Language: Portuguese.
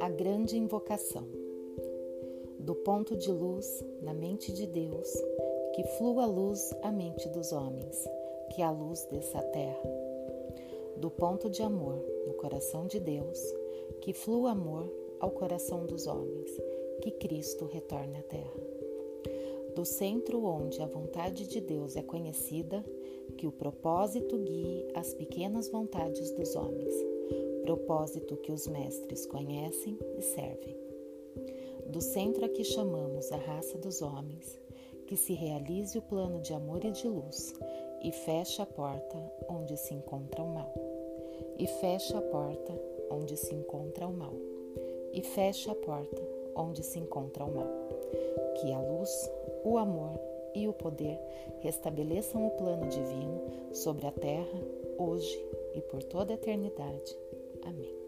A grande invocação. Do ponto de luz na mente de Deus, que flua a luz à mente dos homens, que a luz desça à terra. Do ponto de amor no coração de Deus, que flua amor ao coração dos homens, que Cristo retorne à terra. Do centro onde a vontade de Deus é conhecida, que o propósito guie as pequenas vontades dos homens, propósito que os mestres conhecem e servem. Do centro a que chamamos a raça dos homens, que se realize o plano de amor e de luz e feche a porta onde se encontra o mal. E feche a porta onde se encontra o mal. E feche a porta onde se encontra o mal. Que a luz, o amor e o poder restabeleçam o plano divino sobre a terra, hoje e por toda a eternidade. Amém.